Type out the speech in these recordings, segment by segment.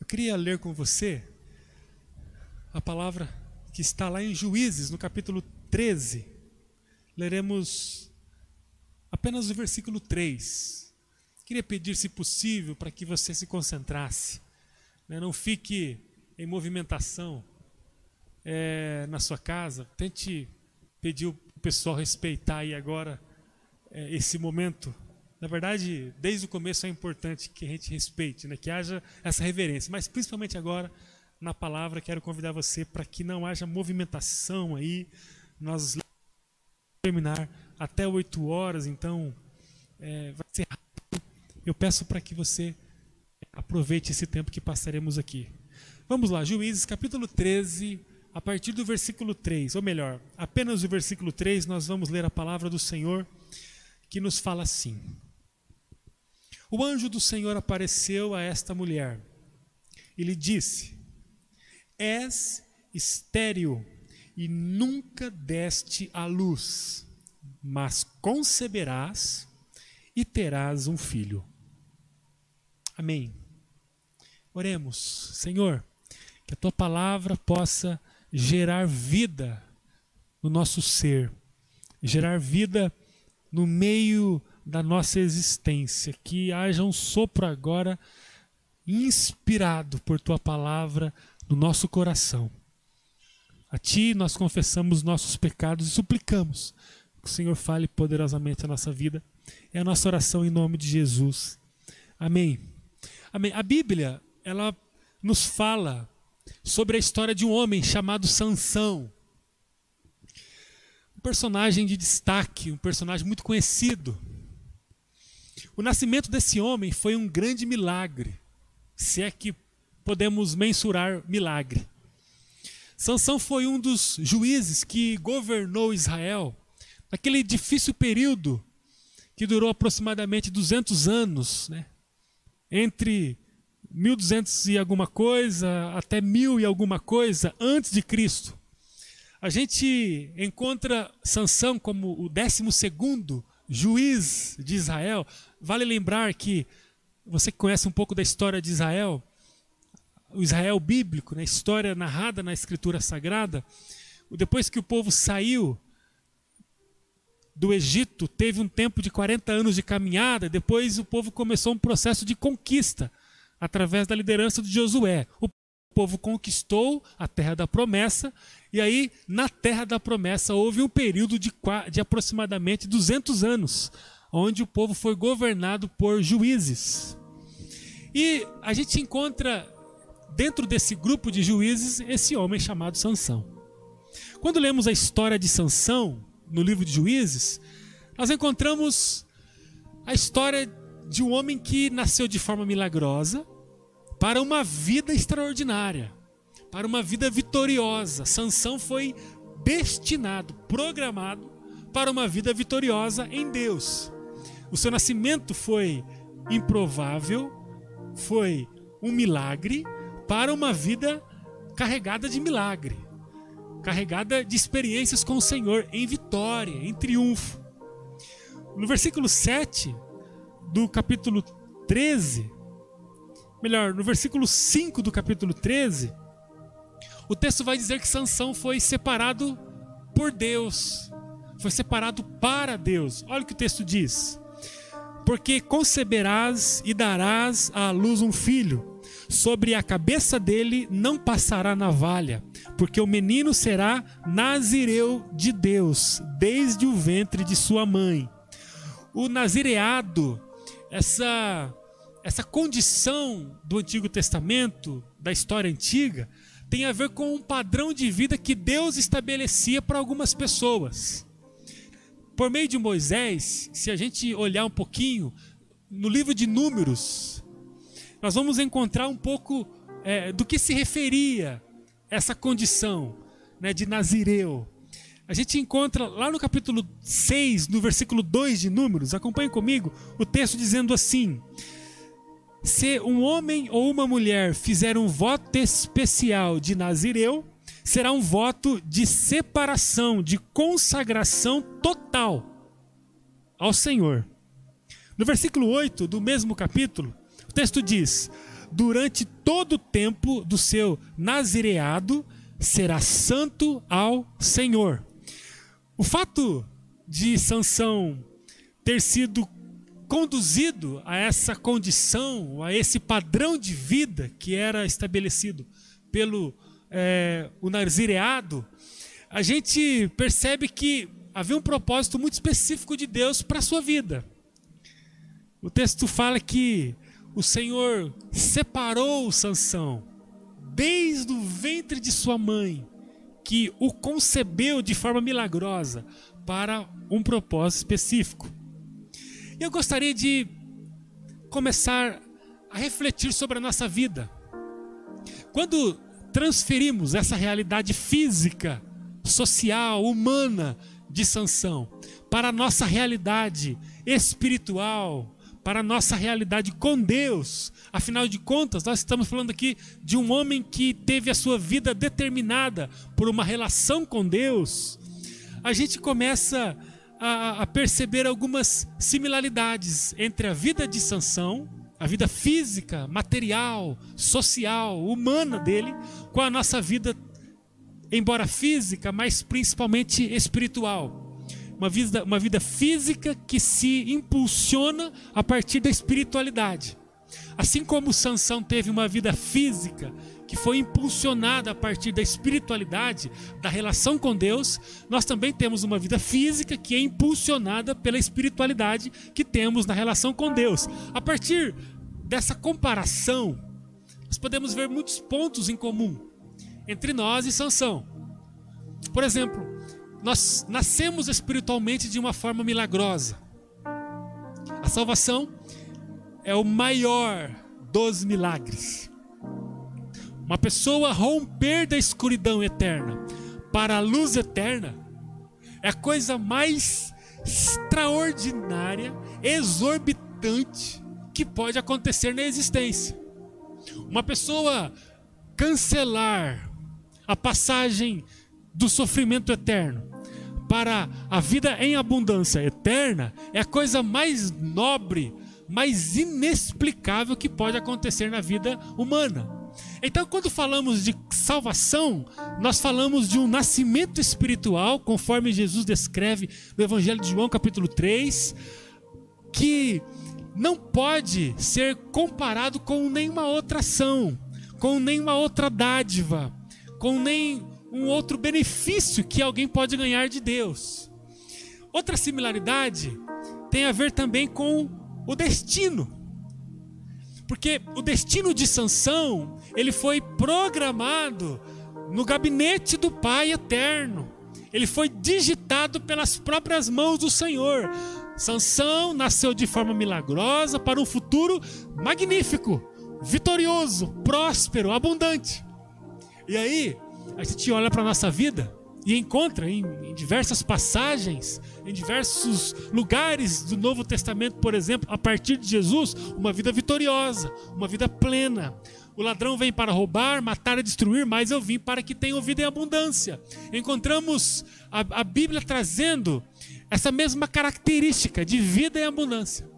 Eu queria ler com você a palavra que está lá em Juízes, no capítulo 13. Leremos apenas o versículo 3. Queria pedir, se possível, para que você se concentrasse. Né? Não fique em movimentação é, na sua casa. Tente pedir o pessoal respeitar aí agora é, esse momento. Na verdade, desde o começo é importante que a gente respeite, né? que haja essa reverência. Mas principalmente agora, na palavra, quero convidar você para que não haja movimentação aí. Nós terminar até 8 horas, então é, vai ser rápido. Eu peço para que você aproveite esse tempo que passaremos aqui. Vamos lá, Juízes capítulo 13, a partir do versículo 3, ou melhor, apenas o versículo 3, nós vamos ler a palavra do Senhor que nos fala assim: O anjo do Senhor apareceu a esta mulher e lhe disse: És estéril e nunca deste à luz, mas conceberás e terás um filho. Amém. Oremos, Senhor, que a tua palavra possa gerar vida no nosso ser, gerar vida no meio da nossa existência, que haja um sopro agora inspirado por tua palavra no nosso coração. A ti nós confessamos nossos pecados e suplicamos que o Senhor fale poderosamente a nossa vida. É a nossa oração em nome de Jesus. Amém. Amém. A Bíblia, ela nos fala sobre a história de um homem chamado Sansão. Um personagem de destaque, um personagem muito conhecido. O nascimento desse homem foi um grande milagre, se é que podemos mensurar milagre. Sansão foi um dos juízes que governou Israel naquele difícil período que durou aproximadamente 200 anos, né? entre 1200 e alguma coisa até mil e alguma coisa antes de Cristo. A gente encontra Sansão como o 12 segundo juiz de Israel. Vale lembrar que você que conhece um pouco da história de Israel, o Israel bíblico, né, história narrada na Escritura Sagrada, depois que o povo saiu do Egito, teve um tempo de 40 anos de caminhada, depois o povo começou um processo de conquista através da liderança de Josué. O povo conquistou a terra da promessa, e aí, na terra da promessa, houve um período de, de aproximadamente 200 anos, onde o povo foi governado por juízes. E a gente encontra dentro desse grupo de juízes esse homem chamado Sansão. Quando lemos a história de Sansão no livro de Juízes, nós encontramos a história de um homem que nasceu de forma milagrosa, para uma vida extraordinária, para uma vida vitoriosa. Sansão foi destinado, programado para uma vida vitoriosa em Deus. O seu nascimento foi improvável, foi um milagre para uma vida carregada de milagre, carregada de experiências com o Senhor em vitória, em triunfo. No versículo 7 do capítulo 13, melhor, no versículo 5 do capítulo 13, o texto vai dizer que Sansão foi separado por Deus, foi separado para Deus. Olha o que o texto diz: Porque conceberás e darás à luz um filho, sobre a cabeça dele não passará navalha, porque o menino será nazireu de Deus, desde o ventre de sua mãe. O nazireado, essa essa condição do Antigo Testamento, da história antiga, tem a ver com um padrão de vida que Deus estabelecia para algumas pessoas. Por meio de Moisés, se a gente olhar um pouquinho no livro de Números, nós vamos encontrar um pouco é, do que se referia essa condição né, de Nazireu. A gente encontra lá no capítulo 6, no versículo 2 de Números, acompanhe comigo, o texto dizendo assim: se um homem ou uma mulher fizer um voto especial de Nazireu, será um voto de separação, de consagração total ao Senhor. No versículo 8 do mesmo capítulo, o texto diz: Durante todo o tempo do seu nazireado será santo ao Senhor. O fato de Sansão ter sido conduzido a essa condição, a esse padrão de vida que era estabelecido pelo é, o nazireado, a gente percebe que havia um propósito muito específico de Deus para a sua vida. O texto fala que o Senhor separou Sansão desde o ventre de sua mãe, que o concebeu de forma milagrosa para um propósito específico. Eu gostaria de começar a refletir sobre a nossa vida. Quando transferimos essa realidade física, social, humana de Sansão para a nossa realidade espiritual, para a nossa realidade com Deus. Afinal de contas, nós estamos falando aqui de um homem que teve a sua vida determinada por uma relação com Deus. A gente começa a, a perceber algumas similaridades entre a vida de Sansão a vida física, material, social, humana dele, com a nossa vida, embora física, mas principalmente espiritual. Uma vida, uma vida física que se impulsiona a partir da espiritualidade. Assim como Sansão teve uma vida física que foi impulsionada a partir da espiritualidade, da relação com Deus, nós também temos uma vida física que é impulsionada pela espiritualidade que temos na relação com Deus. A partir dessa comparação, nós podemos ver muitos pontos em comum entre nós e Sansão. Por exemplo, nós nascemos espiritualmente de uma forma milagrosa. A salvação é o maior dos milagres. Uma pessoa romper da escuridão eterna para a luz eterna é a coisa mais extraordinária, exorbitante que pode acontecer na existência. Uma pessoa cancelar a passagem do sofrimento eterno para a vida em abundância eterna é a coisa mais nobre, mais inexplicável que pode acontecer na vida humana. Então, quando falamos de salvação, nós falamos de um nascimento espiritual, conforme Jesus descreve no Evangelho de João, capítulo 3, que não pode ser comparado com nenhuma outra ação, com nenhuma outra dádiva, com nem um outro benefício que alguém pode ganhar de Deus. Outra similaridade tem a ver também com o destino. Porque o destino de Sansão, ele foi programado no gabinete do Pai eterno. Ele foi digitado pelas próprias mãos do Senhor. Sansão nasceu de forma milagrosa para um futuro magnífico, vitorioso, próspero, abundante. E aí, a gente olha para nossa vida e encontra em, em, diversas passagens, em diversos lugares do Novo Testamento, por exemplo, a partir de Jesus, uma vida vitoriosa, uma vida plena. O ladrão vem para roubar, matar e destruir, mas eu vim para que tenham vida em abundância. Encontramos a, a Bíblia trazendo essa mesma característica de vida e abundância.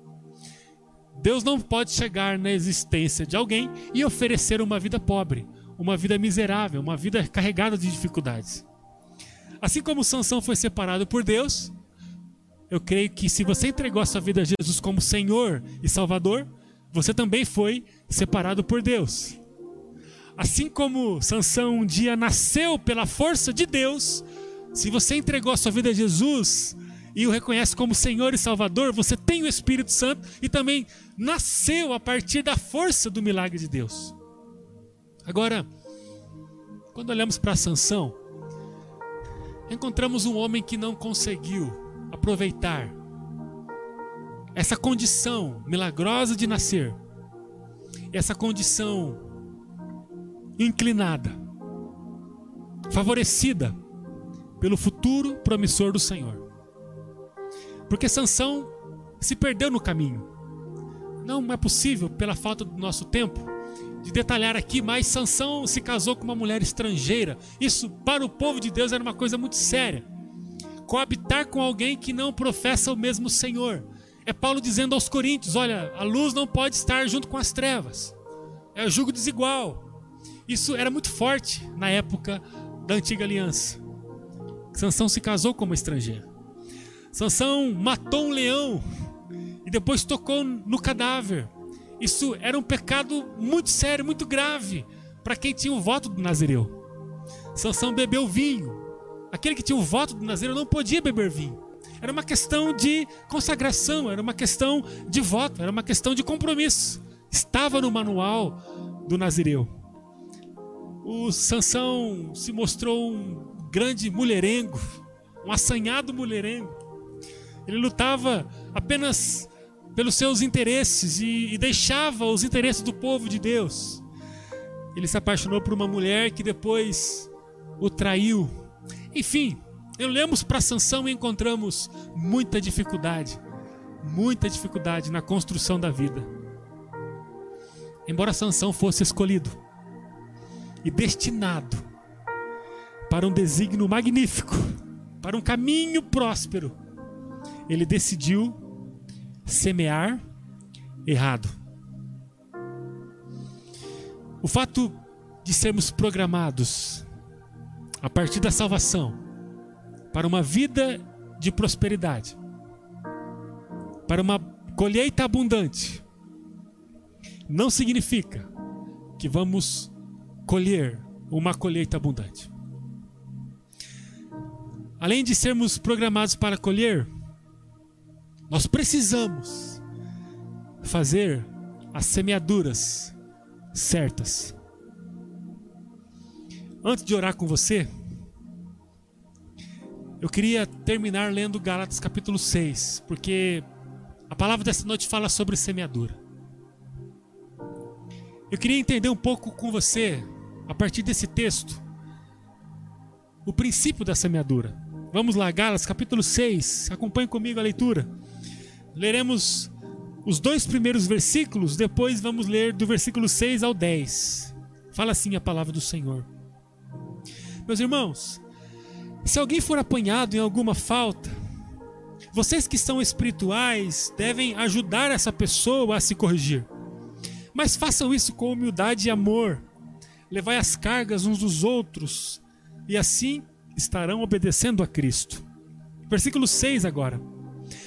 Deus não pode chegar na existência de alguém e oferecer uma vida pobre, uma vida miserável, uma vida carregada de dificuldades. Assim como Sansão foi separado por Deus, eu creio que se você entregou a sua vida a Jesus como Senhor e Salvador, você também foi separado por Deus. Assim como Sansão um dia nasceu pela força de Deus, se você entregou a sua vida a Jesus, e o reconhece como Senhor e Salvador, você tem o Espírito Santo e também nasceu a partir da força do milagre de Deus. Agora, quando olhamos para Sansão, encontramos um homem que não conseguiu aproveitar essa condição milagrosa de nascer, essa condição inclinada, favorecida pelo futuro promissor do Senhor. Porque Sansão se perdeu no caminho. Não é possível, pela falta do nosso tempo, de detalhar aqui, mas Sansão se casou com uma mulher estrangeira. Isso para o povo de Deus era uma coisa muito séria. Coabitar com alguém que não professa o mesmo Senhor. É Paulo dizendo aos coríntios: olha, a luz não pode estar junto com as trevas. É o jugo desigual. Isso era muito forte na época da antiga aliança. Sansão se casou com uma estrangeira. Sansão matou um leão e depois tocou no cadáver. Isso era um pecado muito sério, muito grave para quem tinha o voto do Nazireu. Sansão bebeu vinho. Aquele que tinha o voto do Nazireu não podia beber vinho. Era uma questão de consagração, era uma questão de voto, era uma questão de compromisso. Estava no manual do Nazireu. O Sansão se mostrou um grande mulherengo, um assanhado mulherengo. Ele lutava apenas pelos seus interesses e, e deixava os interesses do povo de Deus. Ele se apaixonou por uma mulher que depois o traiu. Enfim, olhamos para Sansão e encontramos muita dificuldade, muita dificuldade na construção da vida. Embora Sansão fosse escolhido e destinado para um desígnio magnífico, para um caminho próspero, ele decidiu semear errado. O fato de sermos programados a partir da salvação para uma vida de prosperidade, para uma colheita abundante, não significa que vamos colher uma colheita abundante. Além de sermos programados para colher, nós precisamos fazer as semeaduras certas. Antes de orar com você, eu queria terminar lendo Gálatas capítulo 6, porque a palavra dessa noite fala sobre semeadura. Eu queria entender um pouco com você, a partir desse texto, o princípio da semeadura. Vamos lá, Gálatas capítulo 6, acompanhe comigo a leitura. Leremos os dois primeiros versículos, depois vamos ler do versículo 6 ao 10. Fala assim a palavra do Senhor. Meus irmãos, se alguém for apanhado em alguma falta, vocês que são espirituais devem ajudar essa pessoa a se corrigir. Mas façam isso com humildade e amor. Levai as cargas uns dos outros, e assim estarão obedecendo a Cristo. Versículo 6 agora.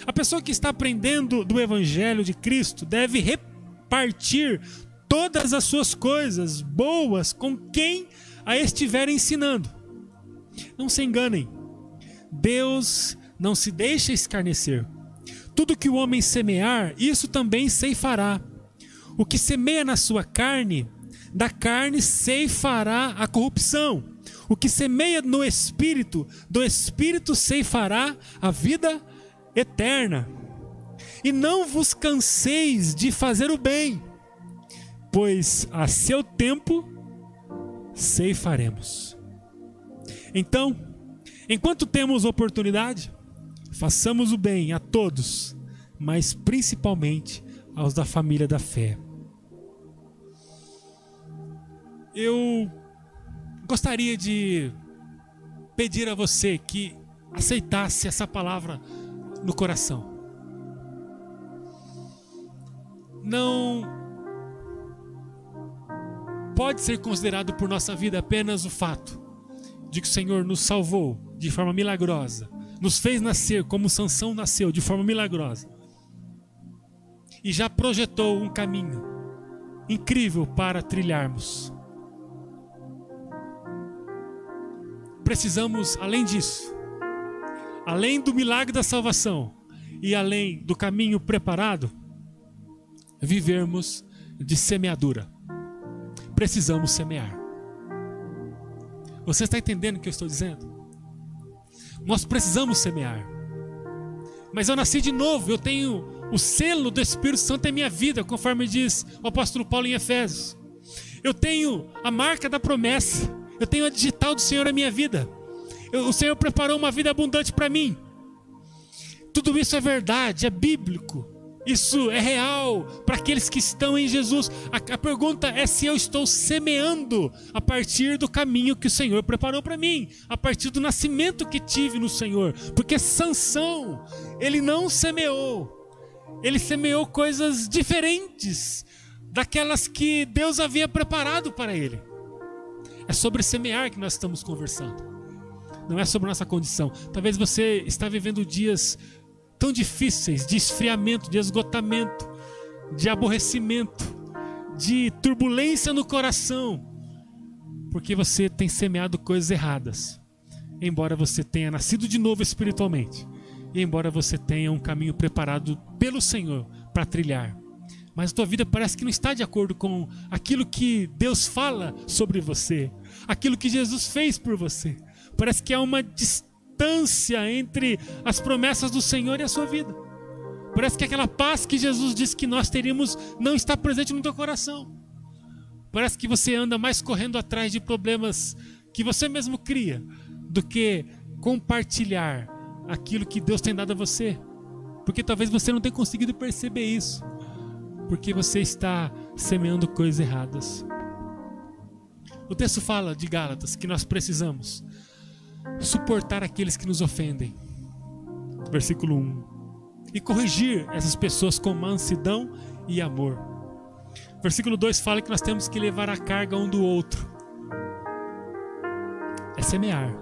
A pessoa que está aprendendo do Evangelho de Cristo deve repartir todas as suas coisas boas com quem a estiver ensinando. Não se enganem, Deus não se deixa escarnecer. Tudo que o homem semear, isso também ceifará. O que semeia na sua carne, da carne ceifará a corrupção. O que semeia no espírito, do espírito ceifará a vida eterna. E não vos canseis de fazer o bem, pois a seu tempo ceifaremos. Então, enquanto temos oportunidade, façamos o bem a todos, mas principalmente aos da família da fé. Eu gostaria de pedir a você que aceitasse essa palavra no coração. Não pode ser considerado por nossa vida apenas o fato de que o Senhor nos salvou de forma milagrosa, nos fez nascer como Sansão nasceu de forma milagrosa e já projetou um caminho incrível para trilharmos. Precisamos, além disso, além do milagre da salvação e além do caminho preparado, vivermos de semeadura. Precisamos semear. Você está entendendo o que eu estou dizendo? Nós precisamos semear. Mas eu nasci de novo, eu tenho o selo do Espírito Santo em minha vida, conforme diz o apóstolo Paulo em Efésios. Eu tenho a marca da promessa, eu tenho a digital do Senhor na minha vida o Senhor preparou uma vida abundante para mim. Tudo isso é verdade, é bíblico. Isso é real para aqueles que estão em Jesus. A, a, pergunta é se eu estou semeando a partir do caminho que o Senhor preparou para mim, a partir do nascimento que tive no Senhor. Porque Sansão, ele não semeou. Ele semeou coisas diferentes daquelas que Deus havia preparado para ele. É sobre semear que nós estamos conversando. Não é sobre nossa condição. Talvez você está vivendo dias tão difíceis de esfriamento, de esgotamento, de aborrecimento, de turbulência no coração, porque você tem semeado coisas erradas. Embora você tenha nascido de novo espiritualmente, e embora você tenha um caminho preparado pelo Senhor para trilhar, mas a tua vida parece que não está de acordo com aquilo que Deus fala sobre você, aquilo que Jesus fez por você. Parece que há uma distância entre as promessas do Senhor e a sua vida. Parece que aquela paz que Jesus disse que nós teríamos não está presente no teu coração. Parece que você anda mais correndo atrás de problemas que você mesmo cria do que compartilhar aquilo que Deus tem dado a você. Porque talvez você não tenha conseguido perceber isso. Porque você está semeando coisas erradas. O texto fala de Gálatas que nós precisamos suportar aqueles que nos ofendem. Versículo 1. E corrigir essas pessoas com mansidão e amor. Versículo 2 fala que nós temos que levar a carga um do outro. É semear.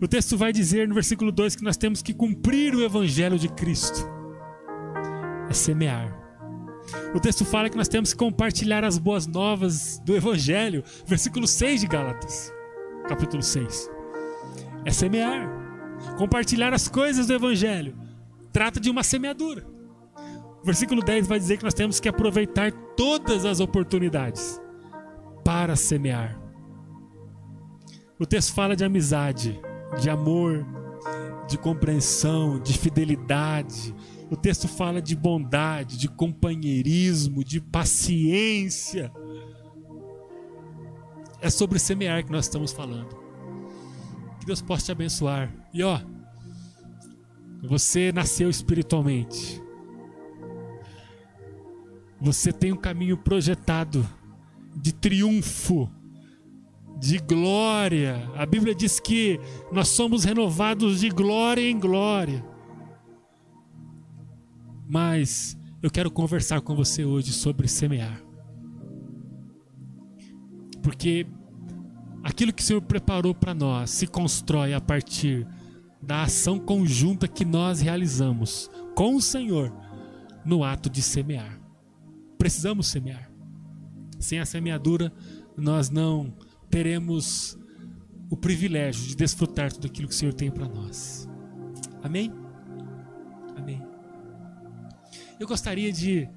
O texto vai dizer no versículo 2 que nós temos que cumprir o evangelho de Cristo. É semear. O texto fala que nós temos que compartilhar as boas novas do evangelho. Versículo 6 de Gálatas, capítulo 6 é semear. Compartilhar as coisas do Evangelho. Trata de uma semeadura. O versículo 10 vai dizer que nós temos que aproveitar todas as oportunidades para semear. O texto fala de amizade, de amor, de compreensão, de fidelidade. O texto fala de bondade, de companheirismo, de paciência. É sobre semear que nós estamos falando. Que Deus possa te abençoar. E ó, você nasceu espiritualmente. Você tem um caminho projetado de triunfo, de glória. A Bíblia diz que nós somos renovados de glória em glória. Mas eu quero conversar com você hoje sobre semear. Porque Aquilo que o Senhor preparou para nós se constrói a partir da ação conjunta que nós realizamos com o Senhor no ato de semear. Precisamos semear. Sem a semeadura, nós não teremos o privilégio de desfrutar tudo aquilo que o Senhor tem para nós. Amém? Amém. Eu gostaria de